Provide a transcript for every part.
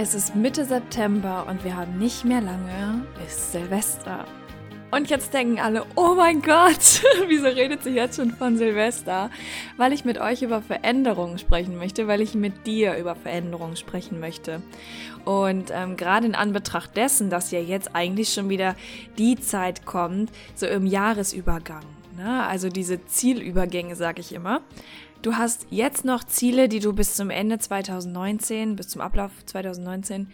Es ist Mitte September und wir haben nicht mehr lange bis Silvester. Und jetzt denken alle, oh mein Gott, wieso redet sie jetzt schon von Silvester? Weil ich mit euch über Veränderungen sprechen möchte, weil ich mit dir über Veränderungen sprechen möchte. Und ähm, gerade in Anbetracht dessen, dass ja jetzt eigentlich schon wieder die Zeit kommt, so im Jahresübergang. Ne? Also diese Zielübergänge, sage ich immer. Du hast jetzt noch Ziele, die du bis zum Ende 2019, bis zum Ablauf 2019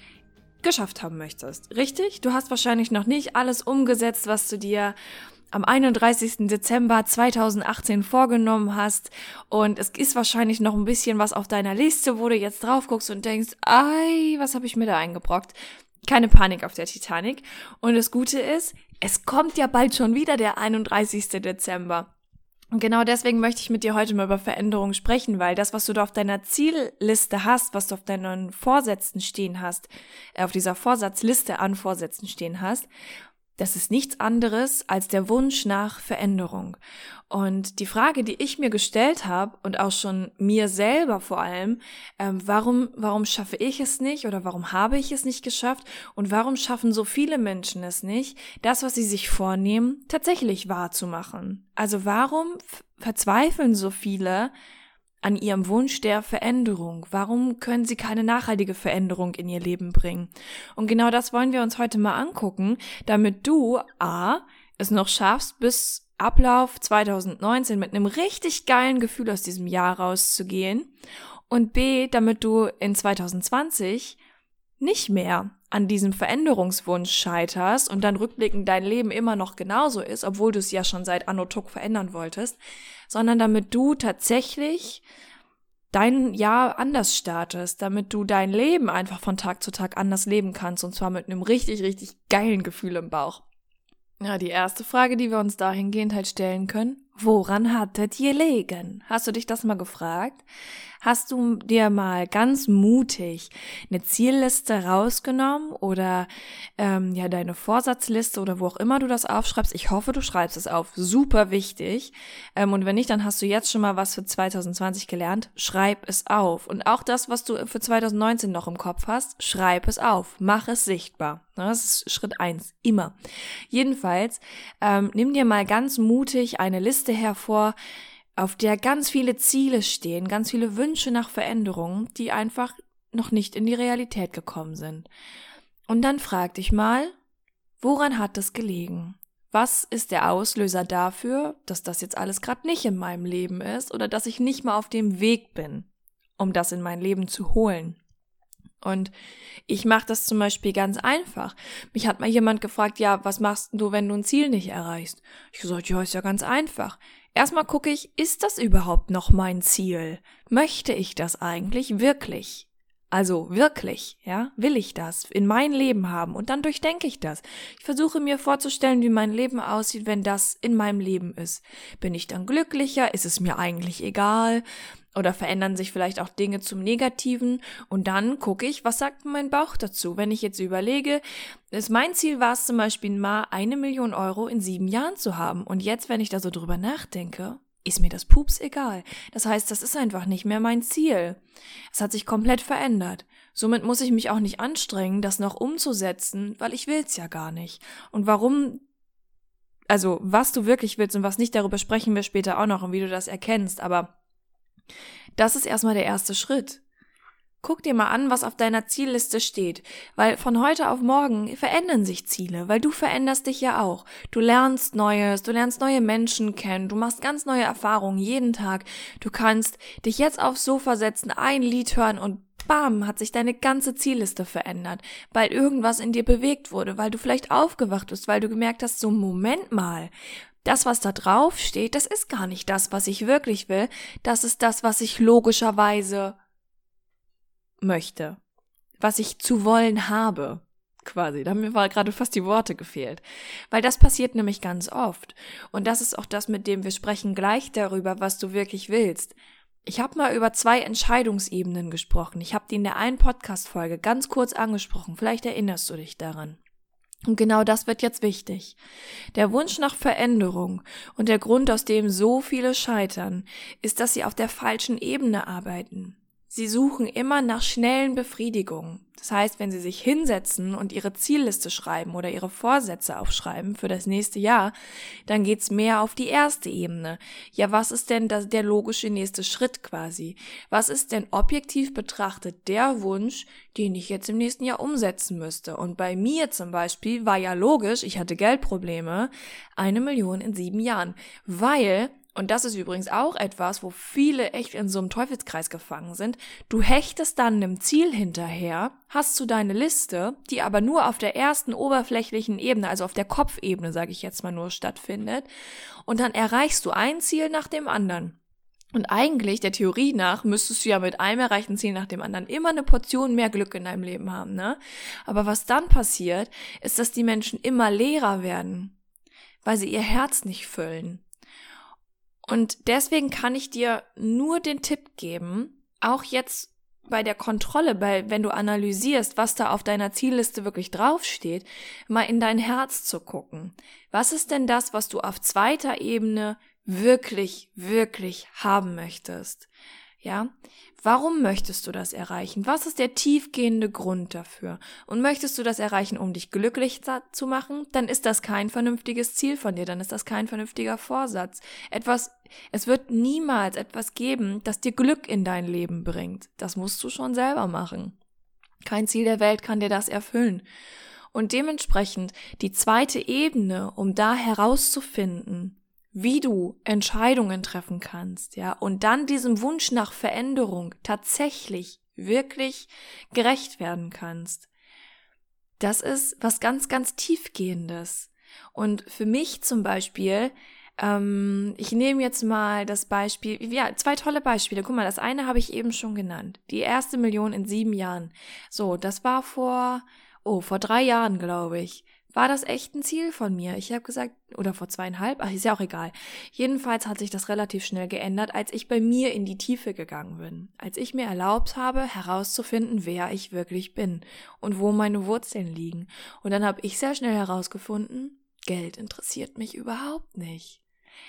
geschafft haben möchtest. Richtig? Du hast wahrscheinlich noch nicht alles umgesetzt, was du dir am 31. Dezember 2018 vorgenommen hast. Und es ist wahrscheinlich noch ein bisschen was auf deiner Liste, wo du jetzt drauf guckst und denkst, ei, was habe ich mir da eingebrockt? Keine Panik auf der Titanic. Und das Gute ist, es kommt ja bald schon wieder der 31. Dezember. Und genau deswegen möchte ich mit dir heute mal über Veränderungen sprechen, weil das, was du da auf deiner Zielliste hast, was du auf deinen Vorsätzen stehen hast, äh, auf dieser Vorsatzliste an Vorsätzen stehen hast, das ist nichts anderes als der Wunsch nach Veränderung. Und die Frage, die ich mir gestellt habe und auch schon mir selber vor allem, ähm, warum, warum schaffe ich es nicht oder warum habe ich es nicht geschafft und warum schaffen so viele Menschen es nicht, das, was sie sich vornehmen, tatsächlich wahrzumachen? Also warum verzweifeln so viele an ihrem Wunsch der Veränderung? Warum können sie keine nachhaltige Veränderung in ihr Leben bringen? Und genau das wollen wir uns heute mal angucken, damit du A, es noch schaffst, bis Ablauf 2019 mit einem richtig geilen Gefühl aus diesem Jahr rauszugehen und B, damit du in 2020 nicht mehr an diesem Veränderungswunsch scheiterst und dann rückblickend dein Leben immer noch genauso ist, obwohl du es ja schon seit Anno Tuck verändern wolltest, sondern damit du tatsächlich dein Jahr anders startest, damit du dein Leben einfach von Tag zu Tag anders leben kannst und zwar mit einem richtig, richtig geilen Gefühl im Bauch. Ja, die erste Frage, die wir uns dahingehend halt stellen können, woran hattet ihr gelegen? Hast du dich das mal gefragt? Hast du dir mal ganz mutig eine Zielliste rausgenommen oder ähm, ja deine Vorsatzliste oder wo auch immer du das aufschreibst? Ich hoffe, du schreibst es auf. Super wichtig. Ähm, und wenn nicht, dann hast du jetzt schon mal was für 2020 gelernt. Schreib es auf. Und auch das, was du für 2019 noch im Kopf hast, schreib es auf. Mach es sichtbar. Das ist Schritt eins Immer. Jedenfalls, ähm, nimm dir mal ganz mutig eine Liste hervor, auf der ganz viele Ziele stehen, ganz viele Wünsche nach Veränderungen, die einfach noch nicht in die Realität gekommen sind. Und dann frag dich mal, woran hat das gelegen? Was ist der Auslöser dafür, dass das jetzt alles gerade nicht in meinem Leben ist oder dass ich nicht mal auf dem Weg bin, um das in mein Leben zu holen? Und ich mache das zum Beispiel ganz einfach. Mich hat mal jemand gefragt, ja, was machst du, wenn du ein Ziel nicht erreichst? Ich gesagt, ja, ist ja ganz einfach. Erstmal gucke ich, ist das überhaupt noch mein Ziel? Möchte ich das eigentlich wirklich? Also wirklich, ja, will ich das in mein Leben haben und dann durchdenke ich das. Ich versuche mir vorzustellen, wie mein Leben aussieht, wenn das in meinem Leben ist. Bin ich dann glücklicher? Ist es mir eigentlich egal? Oder verändern sich vielleicht auch Dinge zum Negativen? Und dann gucke ich, was sagt mein Bauch dazu? Wenn ich jetzt überlege, ist mein Ziel war es zum Beispiel mal eine Million Euro in sieben Jahren zu haben. Und jetzt, wenn ich da so drüber nachdenke, ist mir das Pups egal. Das heißt, das ist einfach nicht mehr mein Ziel. Es hat sich komplett verändert. Somit muss ich mich auch nicht anstrengen, das noch umzusetzen, weil ich will's ja gar nicht. Und warum also was du wirklich willst und was nicht, darüber sprechen wir später auch noch und wie du das erkennst, aber das ist erstmal der erste Schritt. Guck dir mal an, was auf deiner Zielliste steht, weil von heute auf morgen verändern sich Ziele, weil du veränderst dich ja auch. Du lernst Neues, du lernst neue Menschen kennen, du machst ganz neue Erfahrungen jeden Tag. Du kannst dich jetzt aufs Sofa setzen, ein Lied hören und bam, hat sich deine ganze Zielliste verändert, weil irgendwas in dir bewegt wurde, weil du vielleicht aufgewacht bist, weil du gemerkt hast, so Moment mal, das, was da drauf steht, das ist gar nicht das, was ich wirklich will, das ist das, was ich logischerweise möchte, was ich zu wollen habe, quasi. Da haben mir gerade fast die Worte gefehlt. Weil das passiert nämlich ganz oft. Und das ist auch das, mit dem wir sprechen gleich darüber, was du wirklich willst. Ich habe mal über zwei Entscheidungsebenen gesprochen. Ich habe die in der einen Podcast-Folge ganz kurz angesprochen. Vielleicht erinnerst du dich daran. Und genau das wird jetzt wichtig. Der Wunsch nach Veränderung und der Grund, aus dem so viele scheitern, ist, dass sie auf der falschen Ebene arbeiten. Sie suchen immer nach schnellen Befriedigungen. Das heißt, wenn Sie sich hinsetzen und Ihre Zielliste schreiben oder Ihre Vorsätze aufschreiben für das nächste Jahr, dann geht's mehr auf die erste Ebene. Ja, was ist denn das, der logische nächste Schritt quasi? Was ist denn objektiv betrachtet der Wunsch, den ich jetzt im nächsten Jahr umsetzen müsste? Und bei mir zum Beispiel war ja logisch, ich hatte Geldprobleme, eine Million in sieben Jahren, weil und das ist übrigens auch etwas, wo viele echt in so einem Teufelskreis gefangen sind. Du hechtest dann einem Ziel hinterher, hast du deine Liste, die aber nur auf der ersten oberflächlichen Ebene, also auf der Kopfebene, sage ich jetzt mal nur, stattfindet. Und dann erreichst du ein Ziel nach dem anderen. Und eigentlich, der Theorie nach, müsstest du ja mit einem erreichten Ziel nach dem anderen immer eine Portion mehr Glück in deinem Leben haben, ne? Aber was dann passiert, ist, dass die Menschen immer leerer werden, weil sie ihr Herz nicht füllen. Und deswegen kann ich dir nur den Tipp geben, auch jetzt bei der Kontrolle, bei, wenn du analysierst, was da auf deiner Zielliste wirklich draufsteht, mal in dein Herz zu gucken. Was ist denn das, was du auf zweiter Ebene wirklich, wirklich haben möchtest? Ja? Warum möchtest du das erreichen? Was ist der tiefgehende Grund dafür? Und möchtest du das erreichen, um dich glücklich zu machen? Dann ist das kein vernünftiges Ziel von dir, dann ist das kein vernünftiger Vorsatz. Etwas, es wird niemals etwas geben, das dir Glück in dein Leben bringt. Das musst du schon selber machen. Kein Ziel der Welt kann dir das erfüllen. Und dementsprechend die zweite Ebene, um da herauszufinden, wie du Entscheidungen treffen kannst, ja, und dann diesem Wunsch nach Veränderung tatsächlich wirklich gerecht werden kannst. Das ist was ganz, ganz tiefgehendes. Und für mich zum Beispiel, ähm, ich nehme jetzt mal das Beispiel, ja, zwei tolle Beispiele. Guck mal, das eine habe ich eben schon genannt. Die erste Million in sieben Jahren. So, das war vor, oh, vor drei Jahren, glaube ich war das echt ein Ziel von mir. Ich habe gesagt, oder vor zweieinhalb, ach, ist ja auch egal. Jedenfalls hat sich das relativ schnell geändert, als ich bei mir in die Tiefe gegangen bin. Als ich mir erlaubt habe, herauszufinden, wer ich wirklich bin und wo meine Wurzeln liegen. Und dann habe ich sehr schnell herausgefunden, Geld interessiert mich überhaupt nicht.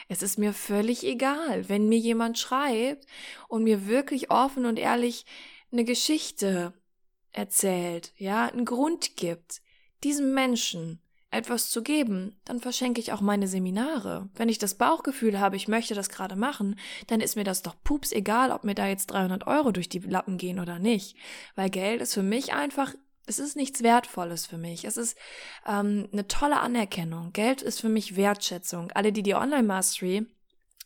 Es ist mir völlig egal, wenn mir jemand schreibt und mir wirklich offen und ehrlich eine Geschichte erzählt, ja, einen Grund gibt, diesem Menschen etwas zu geben, dann verschenke ich auch meine Seminare. Wenn ich das Bauchgefühl habe, ich möchte das gerade machen, dann ist mir das doch pups egal, ob mir da jetzt 300 Euro durch die Lappen gehen oder nicht. Weil Geld ist für mich einfach, es ist nichts Wertvolles für mich. Es ist ähm, eine tolle Anerkennung. Geld ist für mich Wertschätzung. Alle, die die Online-Mastery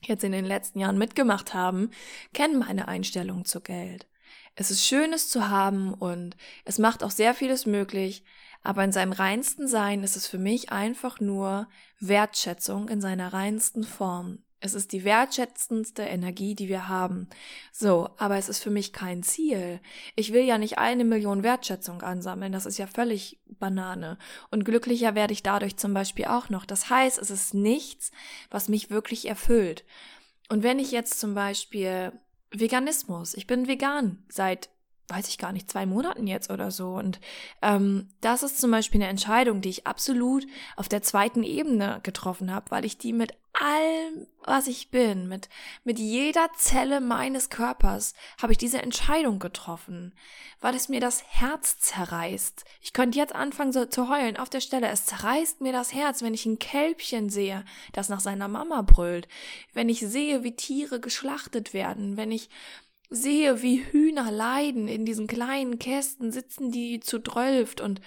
jetzt in den letzten Jahren mitgemacht haben, kennen meine Einstellung zu Geld. Es ist Schönes zu haben und es macht auch sehr vieles möglich, aber in seinem reinsten Sein ist es für mich einfach nur Wertschätzung in seiner reinsten Form. Es ist die wertschätzendste Energie, die wir haben. So, aber es ist für mich kein Ziel. Ich will ja nicht eine Million Wertschätzung ansammeln, das ist ja völlig Banane. Und glücklicher werde ich dadurch zum Beispiel auch noch. Das heißt, es ist nichts, was mich wirklich erfüllt. Und wenn ich jetzt zum Beispiel Veganismus, ich bin vegan seit weiß ich gar nicht, zwei Monaten jetzt oder so. Und ähm, das ist zum Beispiel eine Entscheidung, die ich absolut auf der zweiten Ebene getroffen habe, weil ich die mit allem, was ich bin, mit, mit jeder Zelle meines Körpers, habe ich diese Entscheidung getroffen, weil es mir das Herz zerreißt. Ich könnte jetzt anfangen so zu heulen auf der Stelle. Es zerreißt mir das Herz, wenn ich ein Kälbchen sehe, das nach seiner Mama brüllt, wenn ich sehe, wie Tiere geschlachtet werden, wenn ich sehe, wie Hühner leiden, in diesen kleinen Kästen sitzen die zu drölft und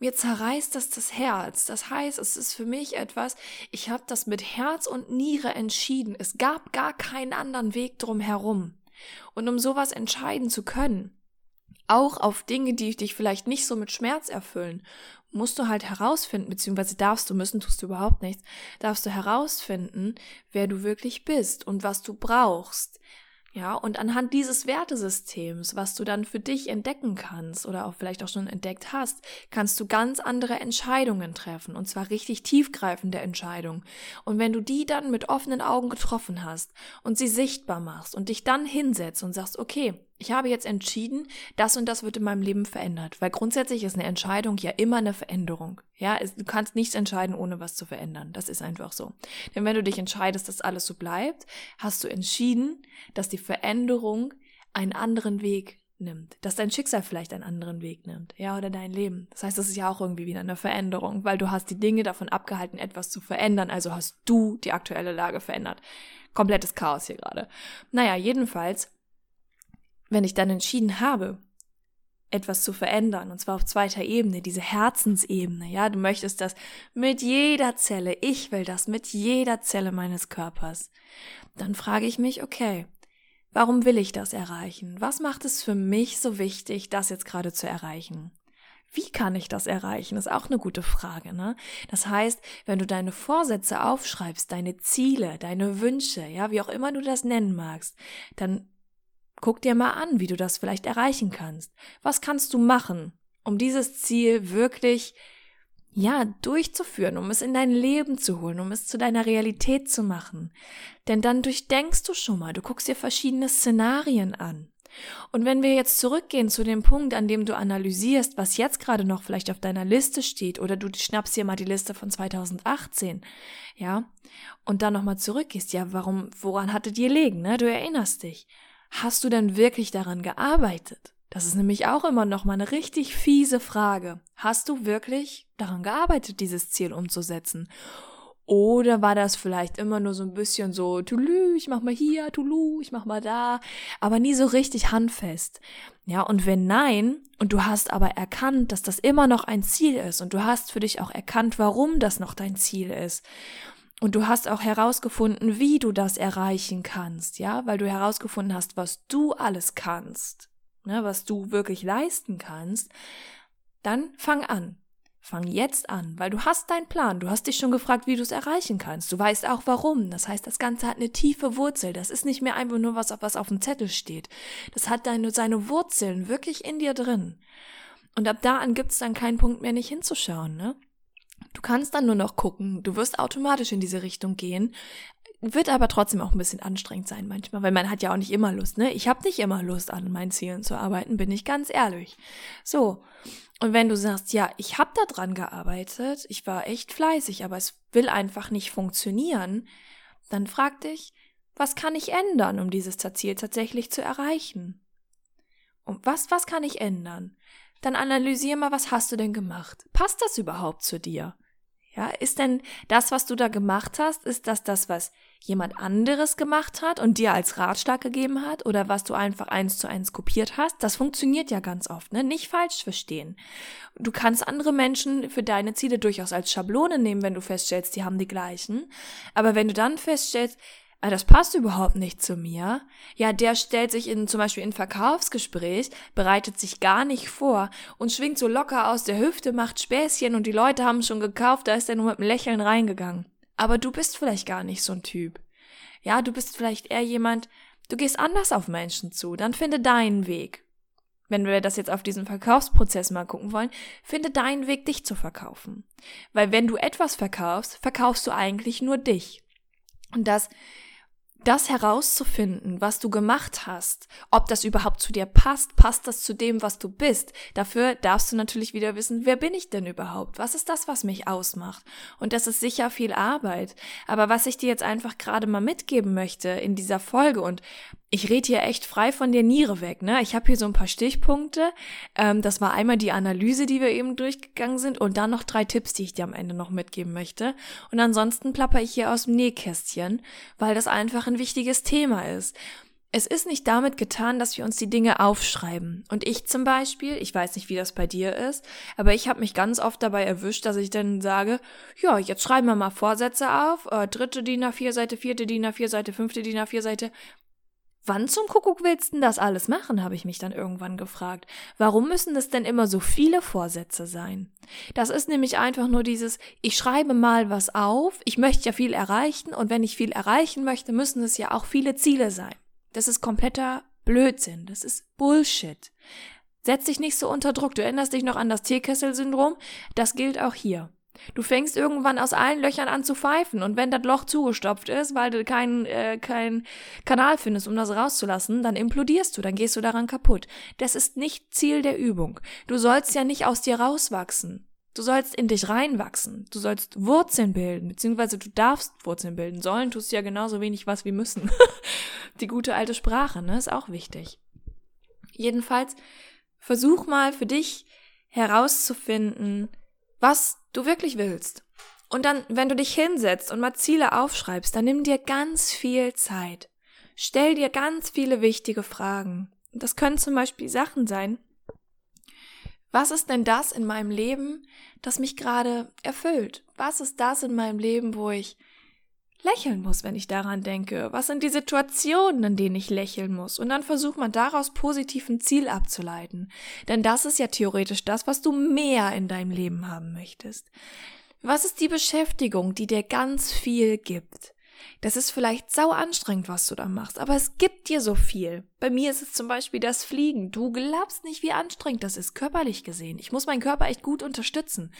mir zerreißt das das Herz. Das heißt, es ist für mich etwas, ich habe das mit Herz und Niere entschieden. Es gab gar keinen anderen Weg drum herum. Und um sowas entscheiden zu können, auch auf Dinge, die dich vielleicht nicht so mit Schmerz erfüllen, musst du halt herausfinden, beziehungsweise darfst du, müssen tust du überhaupt nichts, darfst du herausfinden, wer du wirklich bist und was du brauchst. Ja, und anhand dieses Wertesystems, was du dann für dich entdecken kannst oder auch vielleicht auch schon entdeckt hast, kannst du ganz andere Entscheidungen treffen und zwar richtig tiefgreifende Entscheidungen. Und wenn du die dann mit offenen Augen getroffen hast und sie sichtbar machst und dich dann hinsetzt und sagst, okay, ich habe jetzt entschieden, das und das wird in meinem Leben verändert, weil grundsätzlich ist eine Entscheidung ja immer eine Veränderung. Ja, du kannst nichts entscheiden, ohne was zu verändern. Das ist einfach so. Denn wenn du dich entscheidest, dass alles so bleibt, hast du entschieden, dass die Veränderung einen anderen Weg nimmt, dass dein Schicksal vielleicht einen anderen Weg nimmt, ja, oder dein Leben. Das heißt, das ist ja auch irgendwie wieder eine Veränderung, weil du hast die Dinge davon abgehalten, etwas zu verändern, also hast du die aktuelle Lage verändert. Komplettes Chaos hier gerade. Naja, jedenfalls wenn ich dann entschieden habe, etwas zu verändern, und zwar auf zweiter Ebene, diese Herzensebene, ja, du möchtest das mit jeder Zelle, ich will das mit jeder Zelle meines Körpers, dann frage ich mich, okay, warum will ich das erreichen? Was macht es für mich so wichtig, das jetzt gerade zu erreichen? Wie kann ich das erreichen? Ist auch eine gute Frage, ne? Das heißt, wenn du deine Vorsätze aufschreibst, deine Ziele, deine Wünsche, ja, wie auch immer du das nennen magst, dann Guck dir mal an, wie du das vielleicht erreichen kannst. Was kannst du machen, um dieses Ziel wirklich ja, durchzuführen, um es in dein Leben zu holen, um es zu deiner Realität zu machen. Denn dann durchdenkst du schon mal, du guckst dir verschiedene Szenarien an. Und wenn wir jetzt zurückgehen zu dem Punkt, an dem du analysierst, was jetzt gerade noch vielleicht auf deiner Liste steht, oder du schnappst dir mal die Liste von 2018, ja, und dann nochmal zurückgehst, ja, warum, woran hattet ihr legen, ne? Du erinnerst dich. Hast du denn wirklich daran gearbeitet? Das ist nämlich auch immer noch mal eine richtig fiese Frage. Hast du wirklich daran gearbeitet, dieses Ziel umzusetzen? Oder war das vielleicht immer nur so ein bisschen so, Tulu, ich mach mal hier, Tulu, ich mach mal da, aber nie so richtig handfest. Ja, und wenn nein, und du hast aber erkannt, dass das immer noch ein Ziel ist, und du hast für dich auch erkannt, warum das noch dein Ziel ist, und du hast auch herausgefunden, wie du das erreichen kannst, ja, weil du herausgefunden hast, was du alles kannst, ne, was du wirklich leisten kannst. Dann fang an. Fang jetzt an, weil du hast deinen Plan. Du hast dich schon gefragt, wie du es erreichen kannst. Du weißt auch warum. Das heißt, das Ganze hat eine tiefe Wurzel. Das ist nicht mehr einfach nur was, was auf dem Zettel steht. Das hat deine, seine Wurzeln wirklich in dir drin. Und ab da an gibt's dann keinen Punkt mehr, nicht hinzuschauen, ne? Du kannst dann nur noch gucken, du wirst automatisch in diese Richtung gehen, wird aber trotzdem auch ein bisschen anstrengend sein manchmal, weil man hat ja auch nicht immer Lust, ne? Ich habe nicht immer Lust an meinen Zielen zu arbeiten, bin ich ganz ehrlich. So. Und wenn du sagst, ja, ich habe da dran gearbeitet, ich war echt fleißig, aber es will einfach nicht funktionieren, dann frag dich, was kann ich ändern, um dieses Ziel tatsächlich zu erreichen? Und was, was kann ich ändern? dann analysier mal, was hast du denn gemacht? Passt das überhaupt zu dir? Ja, ist denn das, was du da gemacht hast, ist das das, was jemand anderes gemacht hat und dir als Ratschlag gegeben hat oder was du einfach eins zu eins kopiert hast? Das funktioniert ja ganz oft, ne? Nicht falsch verstehen. Du kannst andere Menschen für deine Ziele durchaus als Schablone nehmen, wenn du feststellst, die haben die gleichen. Aber wenn du dann feststellst, das passt überhaupt nicht zu mir. Ja, der stellt sich in, zum Beispiel in Verkaufsgespräch, bereitet sich gar nicht vor und schwingt so locker aus der Hüfte, macht Späßchen und die Leute haben schon gekauft, da ist er nur mit einem Lächeln reingegangen. Aber du bist vielleicht gar nicht so ein Typ. Ja, du bist vielleicht eher jemand, du gehst anders auf Menschen zu, dann finde deinen Weg. Wenn wir das jetzt auf diesen Verkaufsprozess mal gucken wollen, finde deinen Weg, dich zu verkaufen. Weil wenn du etwas verkaufst, verkaufst du eigentlich nur dich. Und das das herauszufinden, was du gemacht hast, ob das überhaupt zu dir passt, passt das zu dem, was du bist. Dafür darfst du natürlich wieder wissen, wer bin ich denn überhaupt? Was ist das, was mich ausmacht? Und das ist sicher viel Arbeit. Aber was ich dir jetzt einfach gerade mal mitgeben möchte in dieser Folge und ich rede hier echt frei von der Niere weg, ne? Ich habe hier so ein paar Stichpunkte. Ähm, das war einmal die Analyse, die wir eben durchgegangen sind, und dann noch drei Tipps, die ich dir am Ende noch mitgeben möchte. Und ansonsten plapper ich hier aus dem Nähkästchen, weil das einfach ein wichtiges Thema ist. es ist nicht damit getan, dass wir uns die Dinge aufschreiben. Und ich zum Beispiel, ich weiß nicht, wie das bei dir ist, aber ich habe mich ganz oft dabei erwischt, dass ich dann sage, ja, jetzt schreiben wir mal Vorsätze auf, äh, dritte DIN A4 Seite, vierte DIN A4 Seite, fünfte DIN A4 Seite. Wann zum Kuckuck willst du das alles machen, habe ich mich dann irgendwann gefragt. Warum müssen es denn immer so viele Vorsätze sein? Das ist nämlich einfach nur dieses, ich schreibe mal was auf, ich möchte ja viel erreichen und wenn ich viel erreichen möchte, müssen es ja auch viele Ziele sein. Das ist kompletter Blödsinn. Das ist Bullshit. Setz dich nicht so unter Druck. Du erinnerst dich noch an das Teekessel-Syndrom? Das gilt auch hier. Du fängst irgendwann aus allen Löchern an zu pfeifen und wenn das Loch zugestopft ist, weil du keinen äh, kein Kanal findest, um das rauszulassen, dann implodierst du, dann gehst du daran kaputt. Das ist nicht Ziel der Übung. Du sollst ja nicht aus dir rauswachsen. Du sollst in dich reinwachsen. Du sollst Wurzeln bilden, beziehungsweise du darfst Wurzeln bilden. Sollen tust du ja genauso wenig was wie müssen. Die gute alte Sprache, ne, ist auch wichtig. Jedenfalls, versuch mal für dich herauszufinden, was du wirklich willst. Und dann, wenn du dich hinsetzt und mal Ziele aufschreibst, dann nimm dir ganz viel Zeit. Stell dir ganz viele wichtige Fragen. Das können zum Beispiel Sachen sein, was ist denn das in meinem Leben, das mich gerade erfüllt? Was ist das in meinem Leben, wo ich lächeln muss, wenn ich daran denke? Was sind die Situationen, in denen ich lächeln muss? Und dann versucht man daraus positiv ein Ziel abzuleiten. Denn das ist ja theoretisch das, was du mehr in deinem Leben haben möchtest. Was ist die Beschäftigung, die dir ganz viel gibt? Das ist vielleicht sau anstrengend, was du da machst, aber es gibt dir so viel. Bei mir ist es zum Beispiel das Fliegen. Du glaubst nicht, wie anstrengend das ist, körperlich gesehen. Ich muss meinen Körper echt gut unterstützen.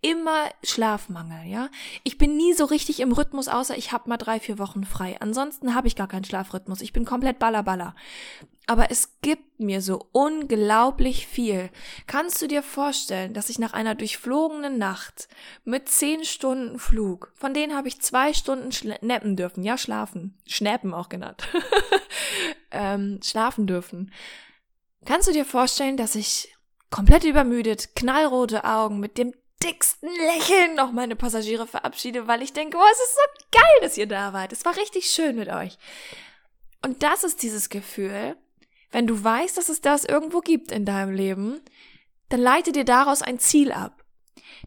Immer Schlafmangel, ja. Ich bin nie so richtig im Rhythmus, außer ich habe mal drei, vier Wochen frei. Ansonsten habe ich gar keinen Schlafrhythmus. Ich bin komplett ballerballer. Aber es gibt mir so unglaublich viel. Kannst du dir vorstellen, dass ich nach einer durchflogenen Nacht mit zehn Stunden Flug, von denen habe ich zwei Stunden schnappen dürfen, ja, schlafen, schnäppen auch genannt, ähm, schlafen dürfen. Kannst du dir vorstellen, dass ich komplett übermüdet, knallrote Augen mit dem dicksten Lächeln noch meine Passagiere verabschiede, weil ich denke, oh, es ist so geil, dass ihr da wart. Es war richtig schön mit euch. Und das ist dieses Gefühl, wenn du weißt, dass es das irgendwo gibt in deinem Leben, dann leite dir daraus ein Ziel ab.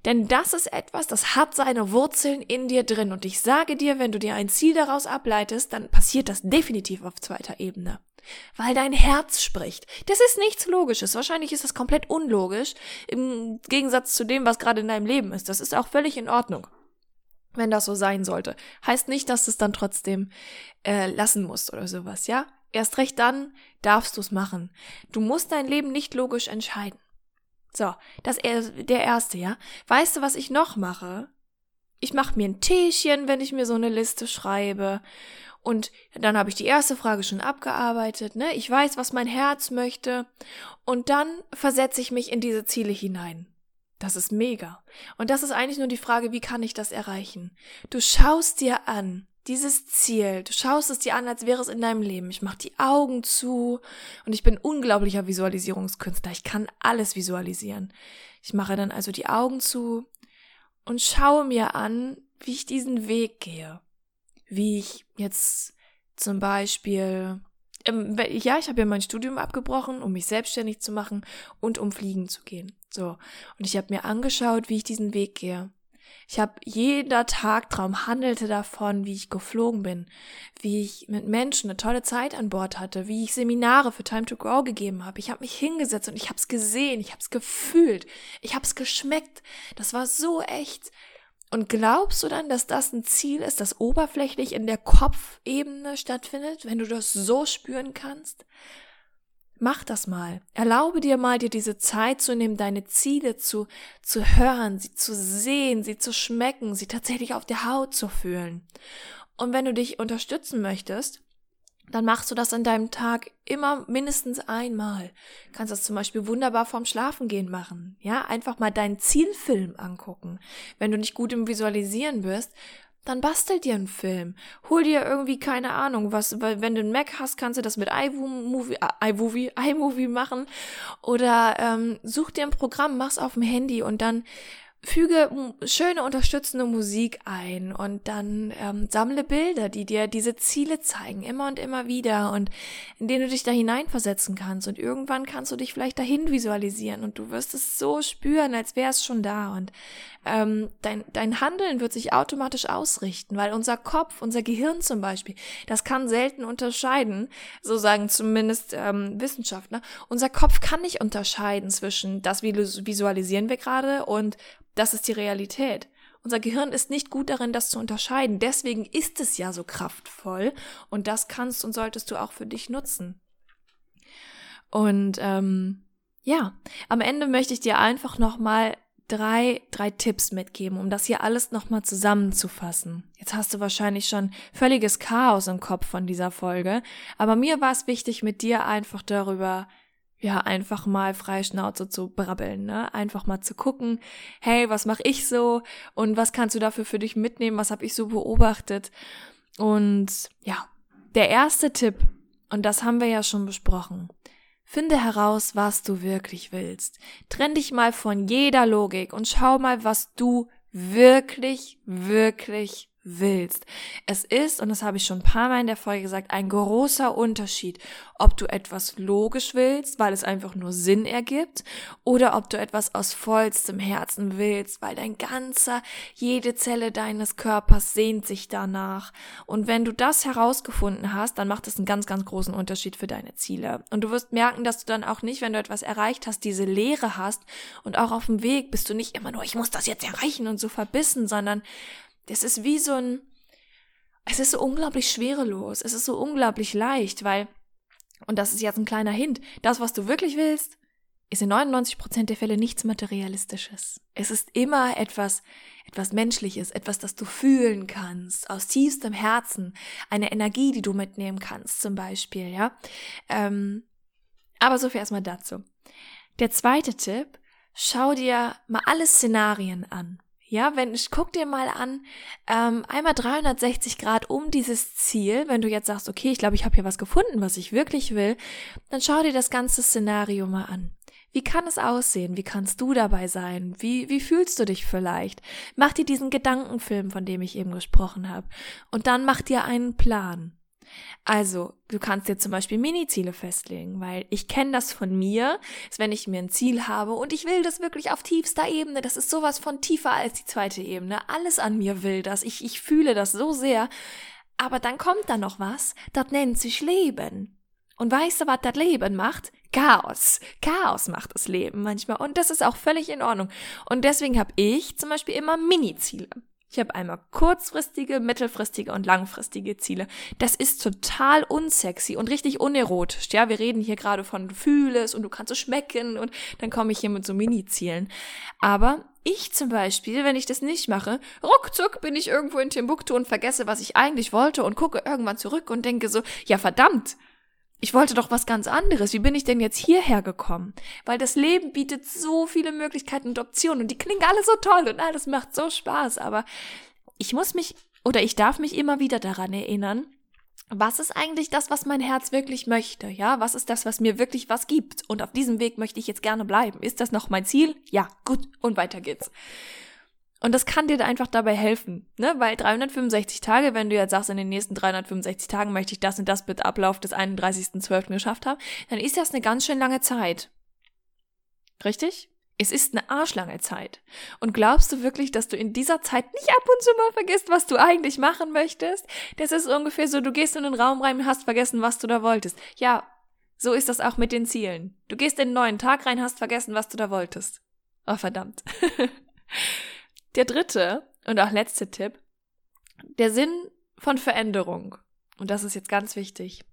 Denn das ist etwas, das hat seine Wurzeln in dir drin. Und ich sage dir, wenn du dir ein Ziel daraus ableitest, dann passiert das definitiv auf zweiter Ebene. Weil dein Herz spricht. Das ist nichts Logisches. Wahrscheinlich ist das komplett unlogisch im Gegensatz zu dem, was gerade in deinem Leben ist. Das ist auch völlig in Ordnung wenn das so sein sollte. Heißt nicht, dass du es dann trotzdem äh, lassen musst oder sowas, ja? Erst recht dann darfst du es machen. Du musst dein Leben nicht logisch entscheiden. So, das der erste, ja. Weißt du, was ich noch mache? Ich mache mir ein Teechen, wenn ich mir so eine Liste schreibe. Und dann habe ich die erste Frage schon abgearbeitet, ne? Ich weiß, was mein Herz möchte. Und dann versetze ich mich in diese Ziele hinein. Das ist mega. Und das ist eigentlich nur die Frage, wie kann ich das erreichen? Du schaust dir an, dieses Ziel, du schaust es dir an, als wäre es in deinem Leben. Ich mache die Augen zu und ich bin unglaublicher Visualisierungskünstler. Ich kann alles visualisieren. Ich mache dann also die Augen zu und schaue mir an, wie ich diesen Weg gehe. Wie ich jetzt zum Beispiel, ähm, ja, ich habe ja mein Studium abgebrochen, um mich selbstständig zu machen und um fliegen zu gehen. So. Und ich habe mir angeschaut, wie ich diesen Weg gehe. Ich habe jeder Tagtraum handelte davon, wie ich geflogen bin, wie ich mit Menschen eine tolle Zeit an Bord hatte, wie ich Seminare für Time to Grow gegeben habe. Ich habe mich hingesetzt und ich habe es gesehen, ich habe es gefühlt, ich habe es geschmeckt. Das war so echt. Und glaubst du dann, dass das ein Ziel ist, das oberflächlich in der Kopfebene stattfindet, wenn du das so spüren kannst? Mach das mal. Erlaube dir mal, dir diese Zeit zu nehmen, deine Ziele zu, zu hören, sie zu sehen, sie zu schmecken, sie tatsächlich auf der Haut zu fühlen. Und wenn du dich unterstützen möchtest, dann machst du das in deinem Tag immer mindestens einmal. Kannst das zum Beispiel wunderbar vorm Schlafengehen machen. Ja, einfach mal deinen Zielfilm angucken. Wenn du nicht gut im Visualisieren bist, dann bastel dir einen Film. Hol dir irgendwie, keine Ahnung, was, weil wenn du einen Mac hast, kannst du das mit iMovie, äh, iMovie, iMovie machen. Oder ähm, such dir ein Programm, mach's auf dem Handy und dann füge schöne unterstützende Musik ein und dann ähm, sammle Bilder, die dir diese Ziele zeigen, immer und immer wieder und in denen du dich da hineinversetzen kannst und irgendwann kannst du dich vielleicht dahin visualisieren und du wirst es so spüren, als wäre es schon da und ähm, dein, dein Handeln wird sich automatisch ausrichten, weil unser Kopf, unser Gehirn zum Beispiel, das kann selten unterscheiden, so sagen zumindest ähm, Wissenschaftler, unser Kopf kann nicht unterscheiden zwischen das visualisieren wir gerade und das ist die Realität. Unser Gehirn ist nicht gut darin, das zu unterscheiden. Deswegen ist es ja so kraftvoll und das kannst und solltest du auch für dich nutzen. Und ähm, ja, am Ende möchte ich dir einfach nochmal drei, drei Tipps mitgeben, um das hier alles nochmal zusammenzufassen. Jetzt hast du wahrscheinlich schon völliges Chaos im Kopf von dieser Folge, aber mir war es wichtig, mit dir einfach darüber ja, einfach mal frei Schnauze zu brabbeln, ne? Einfach mal zu gucken, hey, was mache ich so und was kannst du dafür für dich mitnehmen, was habe ich so beobachtet? Und ja, der erste Tipp, und das haben wir ja schon besprochen. Finde heraus, was du wirklich willst. Trenn dich mal von jeder Logik und schau mal, was du wirklich, wirklich willst. Es ist, und das habe ich schon ein paar Mal in der Folge gesagt, ein großer Unterschied, ob du etwas logisch willst, weil es einfach nur Sinn ergibt, oder ob du etwas aus vollstem Herzen willst, weil dein ganzer, jede Zelle deines Körpers sehnt sich danach. Und wenn du das herausgefunden hast, dann macht es einen ganz, ganz großen Unterschied für deine Ziele. Und du wirst merken, dass du dann auch nicht, wenn du etwas erreicht hast, diese Leere hast und auch auf dem Weg bist du nicht immer nur, ich muss das jetzt erreichen und so verbissen, sondern das ist wie so ein, es ist so unglaublich schwerelos, es ist so unglaublich leicht, weil, und das ist jetzt ein kleiner Hint, das, was du wirklich willst, ist in 99% der Fälle nichts Materialistisches. Es ist immer etwas, etwas Menschliches, etwas, das du fühlen kannst, aus tiefstem Herzen, eine Energie, die du mitnehmen kannst, zum Beispiel, ja. Ähm, aber so viel erstmal dazu. Der zweite Tipp, schau dir mal alle Szenarien an. Ja, wenn ich guck dir mal an, ähm, einmal 360 Grad um dieses Ziel, wenn du jetzt sagst, okay, ich glaube, ich habe hier was gefunden, was ich wirklich will, dann schau dir das ganze Szenario mal an. Wie kann es aussehen? Wie kannst du dabei sein? Wie, wie fühlst du dich vielleicht? Mach dir diesen Gedankenfilm, von dem ich eben gesprochen habe. Und dann mach dir einen Plan. Also, du kannst dir zum Beispiel Mini-Ziele festlegen, weil ich kenne das von mir, ist, wenn ich mir ein Ziel habe und ich will das wirklich auf tiefster Ebene, das ist sowas von tiefer als die zweite Ebene, alles an mir will das, ich, ich fühle das so sehr, aber dann kommt da noch was, das nennt sich Leben. Und weißt du, was das Leben macht? Chaos. Chaos macht das Leben manchmal. Und das ist auch völlig in Ordnung. Und deswegen habe ich zum Beispiel immer Mini-Ziele. Ich habe einmal kurzfristige, mittelfristige und langfristige Ziele. Das ist total unsexy und richtig unerotisch. Ja, wir reden hier gerade von du fühlst und du kannst es schmecken und dann komme ich hier mit so Mini-Zielen. Aber ich zum Beispiel, wenn ich das nicht mache, ruckzuck bin ich irgendwo in Timbuktu und vergesse, was ich eigentlich wollte und gucke irgendwann zurück und denke so, ja verdammt, ich wollte doch was ganz anderes. Wie bin ich denn jetzt hierher gekommen? Weil das Leben bietet so viele Möglichkeiten und Optionen und die klingen alle so toll und alles macht so Spaß. Aber ich muss mich oder ich darf mich immer wieder daran erinnern, was ist eigentlich das, was mein Herz wirklich möchte? Ja, was ist das, was mir wirklich was gibt? Und auf diesem Weg möchte ich jetzt gerne bleiben. Ist das noch mein Ziel? Ja, gut. Und weiter geht's. Und das kann dir einfach dabei helfen, ne? Weil 365 Tage, wenn du jetzt sagst, in den nächsten 365 Tagen möchte ich das und das mit Ablauf des 31.12. geschafft haben, dann ist das eine ganz schön lange Zeit. Richtig? Es ist eine arschlange Zeit. Und glaubst du wirklich, dass du in dieser Zeit nicht ab und zu mal vergisst, was du eigentlich machen möchtest? Das ist ungefähr so, du gehst in den Raum rein und hast vergessen, was du da wolltest. Ja, so ist das auch mit den Zielen. Du gehst in einen neuen Tag rein, hast vergessen, was du da wolltest. Oh, verdammt. Der dritte und auch letzte Tipp, der Sinn von Veränderung, und das ist jetzt ganz wichtig,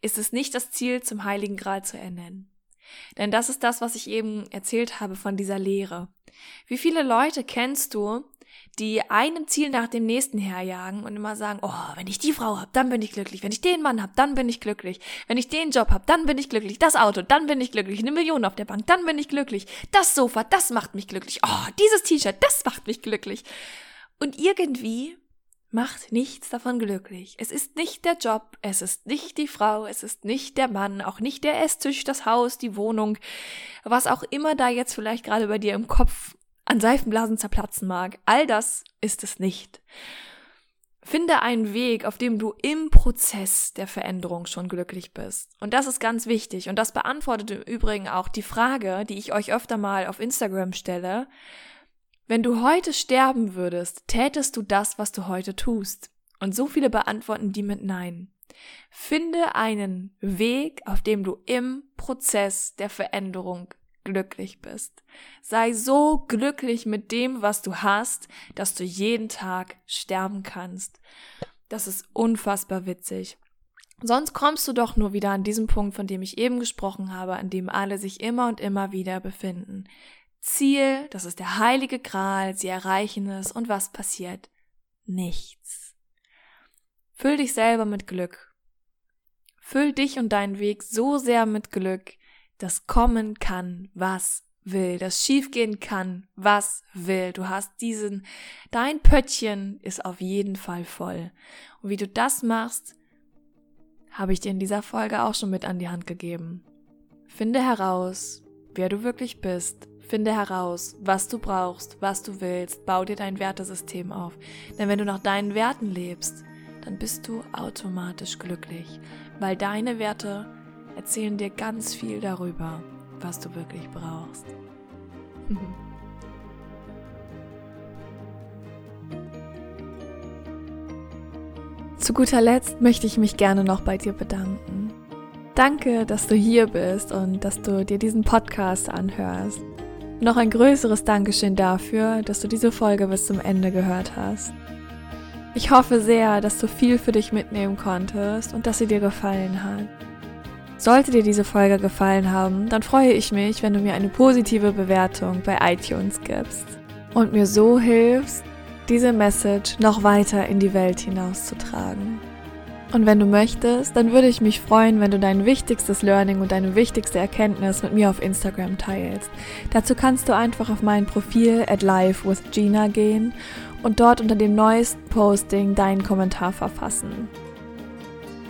ist es nicht das Ziel, zum Heiligen Gral zu ernennen. Denn das ist das, was ich eben erzählt habe von dieser Lehre. Wie viele Leute kennst du, die einem Ziel nach dem nächsten herjagen und immer sagen, oh, wenn ich die Frau hab, dann bin ich glücklich. Wenn ich den Mann hab, dann bin ich glücklich. Wenn ich den Job hab, dann bin ich glücklich. Das Auto, dann bin ich glücklich. Eine Million auf der Bank, dann bin ich glücklich. Das Sofa, das macht mich glücklich. Oh, dieses T-Shirt, das macht mich glücklich. Und irgendwie macht nichts davon glücklich. Es ist nicht der Job, es ist nicht die Frau, es ist nicht der Mann, auch nicht der Esstisch, das Haus, die Wohnung, was auch immer da jetzt vielleicht gerade bei dir im Kopf an Seifenblasen zerplatzen mag. All das ist es nicht. Finde einen Weg, auf dem du im Prozess der Veränderung schon glücklich bist. Und das ist ganz wichtig. Und das beantwortet im Übrigen auch die Frage, die ich euch öfter mal auf Instagram stelle. Wenn du heute sterben würdest, tätest du das, was du heute tust? Und so viele beantworten die mit Nein. Finde einen Weg, auf dem du im Prozess der Veränderung glücklich bist. Sei so glücklich mit dem, was du hast, dass du jeden Tag sterben kannst. Das ist unfassbar witzig. Sonst kommst du doch nur wieder an diesem Punkt, von dem ich eben gesprochen habe, an dem alle sich immer und immer wieder befinden. Ziel, das ist der heilige Gral, sie erreichen es und was passiert? Nichts. Füll dich selber mit Glück. Füll dich und deinen Weg so sehr mit Glück, das kommen kann, was will, das schiefgehen kann, was will. Du hast diesen, dein Pöttchen ist auf jeden Fall voll. Und wie du das machst, habe ich dir in dieser Folge auch schon mit an die Hand gegeben. Finde heraus, wer du wirklich bist. Finde heraus, was du brauchst, was du willst. Bau dir dein Wertesystem auf. Denn wenn du nach deinen Werten lebst, dann bist du automatisch glücklich, weil deine Werte erzählen dir ganz viel darüber, was du wirklich brauchst. Zu guter Letzt möchte ich mich gerne noch bei dir bedanken. Danke, dass du hier bist und dass du dir diesen Podcast anhörst. Noch ein größeres Dankeschön dafür, dass du diese Folge bis zum Ende gehört hast. Ich hoffe sehr, dass du viel für dich mitnehmen konntest und dass sie dir gefallen hat. Sollte dir diese Folge gefallen haben, dann freue ich mich, wenn du mir eine positive Bewertung bei iTunes gibst und mir so hilfst, diese Message noch weiter in die Welt hinauszutragen. Und wenn du möchtest, dann würde ich mich freuen, wenn du dein wichtigstes Learning und deine wichtigste Erkenntnis mit mir auf Instagram teilst. Dazu kannst du einfach auf mein Profil at live with Gina gehen und dort unter dem neuesten Posting deinen Kommentar verfassen.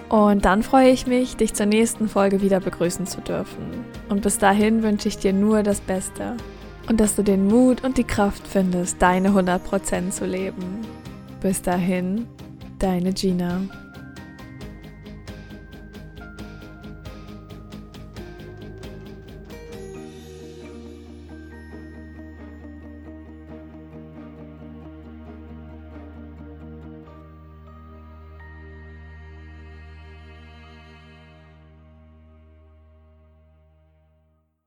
Und dann freue ich mich, dich zur nächsten Folge wieder begrüßen zu dürfen. Und bis dahin wünsche ich dir nur das Beste. Und dass du den Mut und die Kraft findest, deine 100% zu leben. Bis dahin, deine Gina.